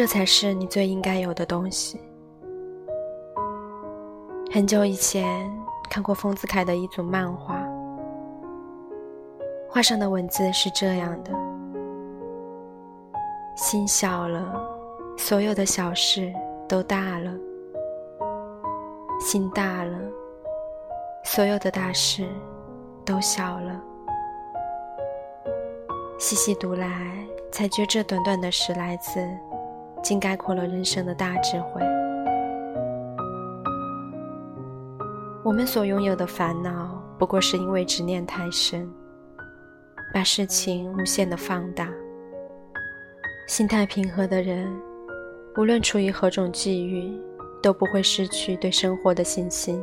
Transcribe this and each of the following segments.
这才是你最应该有的东西。很久以前看过丰子恺的一组漫画，画上的文字是这样的：心小了，所有的小事都大了；心大了，所有的大事都小了。细细读来，才觉这短短的十来字，竟概括了人生的大智慧。我们所拥有的烦恼，不过是因为执念太深，把事情无限的放大。心态平和的人，无论处于何种际遇，都不会失去对生活的信心。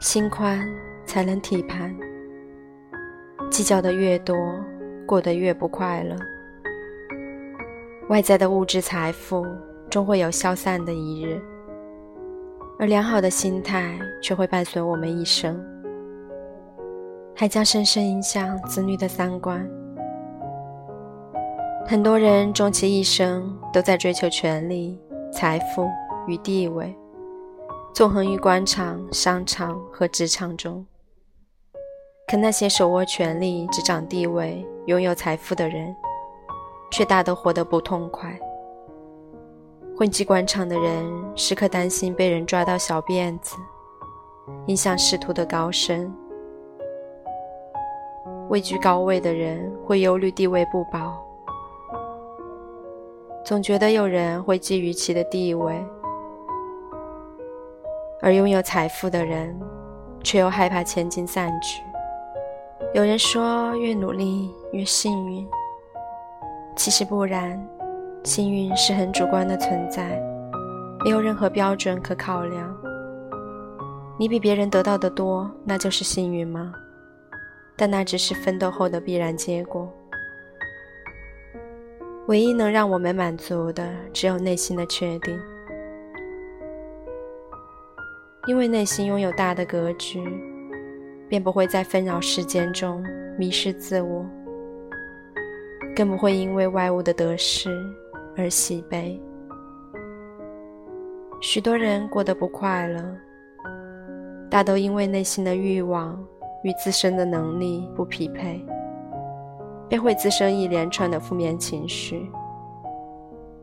心宽，才能体盘。计较的越多。过得越不快乐，外在的物质财富终会有消散的一日，而良好的心态却会伴随我们一生，还将深深影响子女的三观。很多人终其一生都在追求权力、财富与地位，纵横于官场、商场和职场中。可那些手握权力、执掌地位、拥有财富的人，却大都活得不痛快。混迹官场的人，时刻担心被人抓到小辫子，影响仕途的高升；位居高位的人，会忧虑地位不保，总觉得有人会觊觎其的地位；而拥有财富的人，却又害怕千金散去。有人说，越努力越幸运。其实不然，幸运是很主观的存在，没有任何标准可考量。你比别人得到的多，那就是幸运吗？但那只是奋斗后的必然结果。唯一能让我们满足的，只有内心的确定，因为内心拥有大的格局。便不会在纷扰世间中迷失自我，更不会因为外物的得失而喜悲。许多人过得不快乐，大都因为内心的欲望与自身的能力不匹配，便会滋生一连串的负面情绪，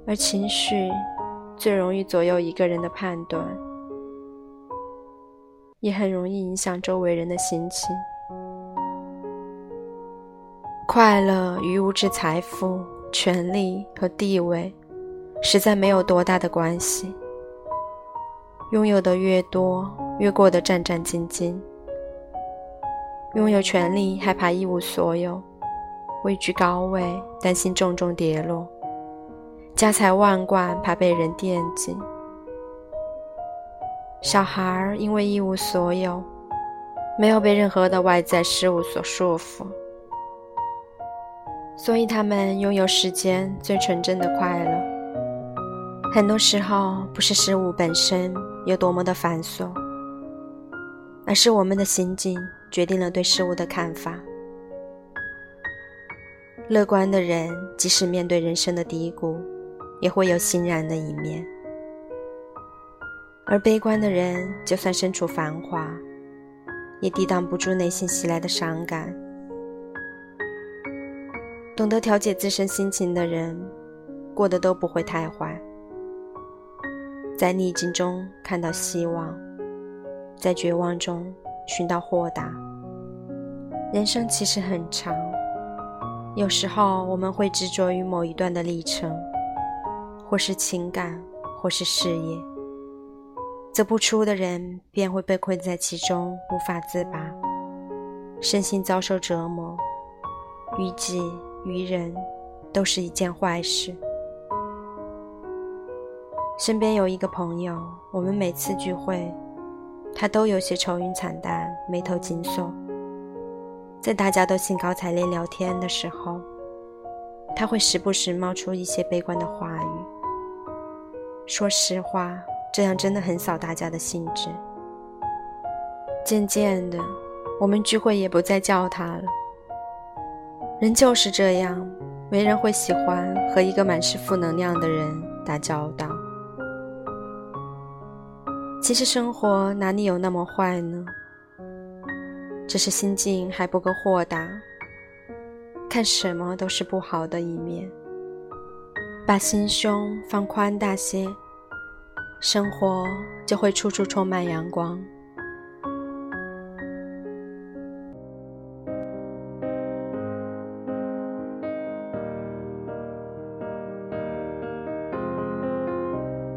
而情绪最容易左右一个人的判断。也很容易影响周围人的心情。快乐与物质财富、权力和地位，实在没有多大的关系。拥有的越多，越过得战战兢兢。拥有权力，害怕一无所有；位居高位，担心重重跌落；家财万贯，怕被人惦记。小孩儿因为一无所有，没有被任何的外在事物所束缚，所以他们拥有世间最纯真的快乐。很多时候，不是事物本身有多么的繁琐，而是我们的心境决定了对事物的看法。乐观的人，即使面对人生的低谷，也会有欣然的一面。而悲观的人，就算身处繁华，也抵挡不住内心袭来的伤感。懂得调节自身心情的人，过得都不会太坏。在逆境中看到希望，在绝望中寻到豁达。人生其实很长，有时候我们会执着于某一段的历程，或是情感，或是事业。走不出的人便会被困在其中，无法自拔，身心遭受折磨，于己于人都是一件坏事。身边有一个朋友，我们每次聚会，他都有些愁云惨淡，眉头紧锁。在大家都兴高采烈聊天的时候，他会时不时冒出一些悲观的话语。说实话。这样真的很扫大家的兴致。渐渐的，我们聚会也不再叫他了。人就是这样，没人会喜欢和一个满是负能量的人打交道。其实生活哪里有那么坏呢？只是心境还不够豁达，看什么都是不好的一面。把心胸放宽大些，生活就会处处充满阳光。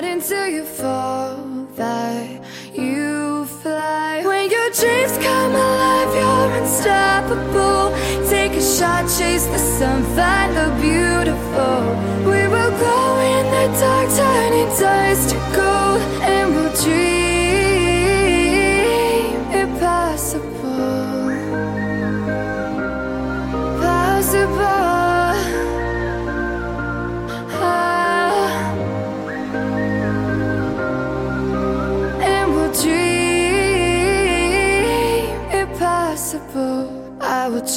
Not until you fall that you fly. When your dreams come alive, you're unstoppable. Take a shot, chase the sun, find the beautiful.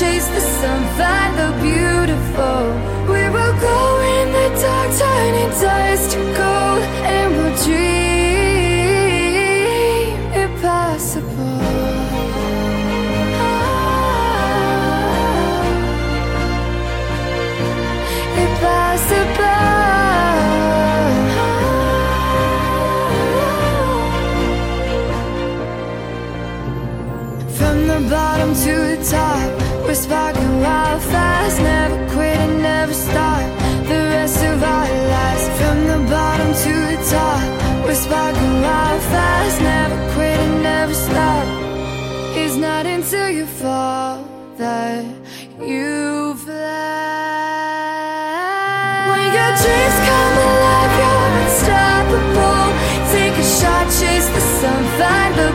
Chase the sun, find the beautiful. find the